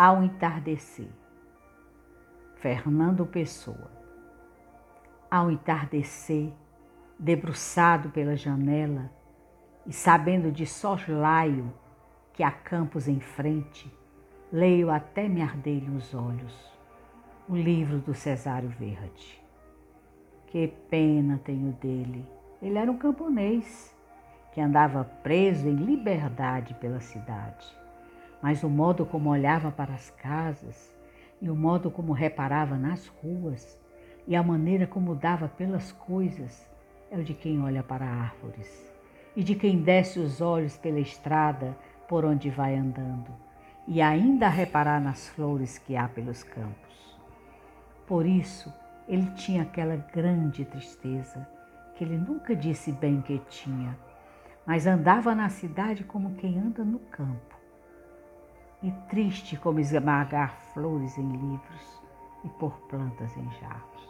ao entardecer. Fernando Pessoa. Ao entardecer, debruçado pela janela e sabendo de soslaio que há campos em frente, leio até me arderem os olhos o livro do Cesário Verde. Que pena tenho dele. Ele era um camponês que andava preso em liberdade pela cidade mas o modo como olhava para as casas e o modo como reparava nas ruas e a maneira como dava pelas coisas é o de quem olha para árvores e de quem desce os olhos pela estrada por onde vai andando e ainda reparar nas flores que há pelos campos. Por isso, ele tinha aquela grande tristeza que ele nunca disse bem que tinha, mas andava na cidade como quem anda no campo e triste como esmagar flores em livros e pôr plantas em jarros.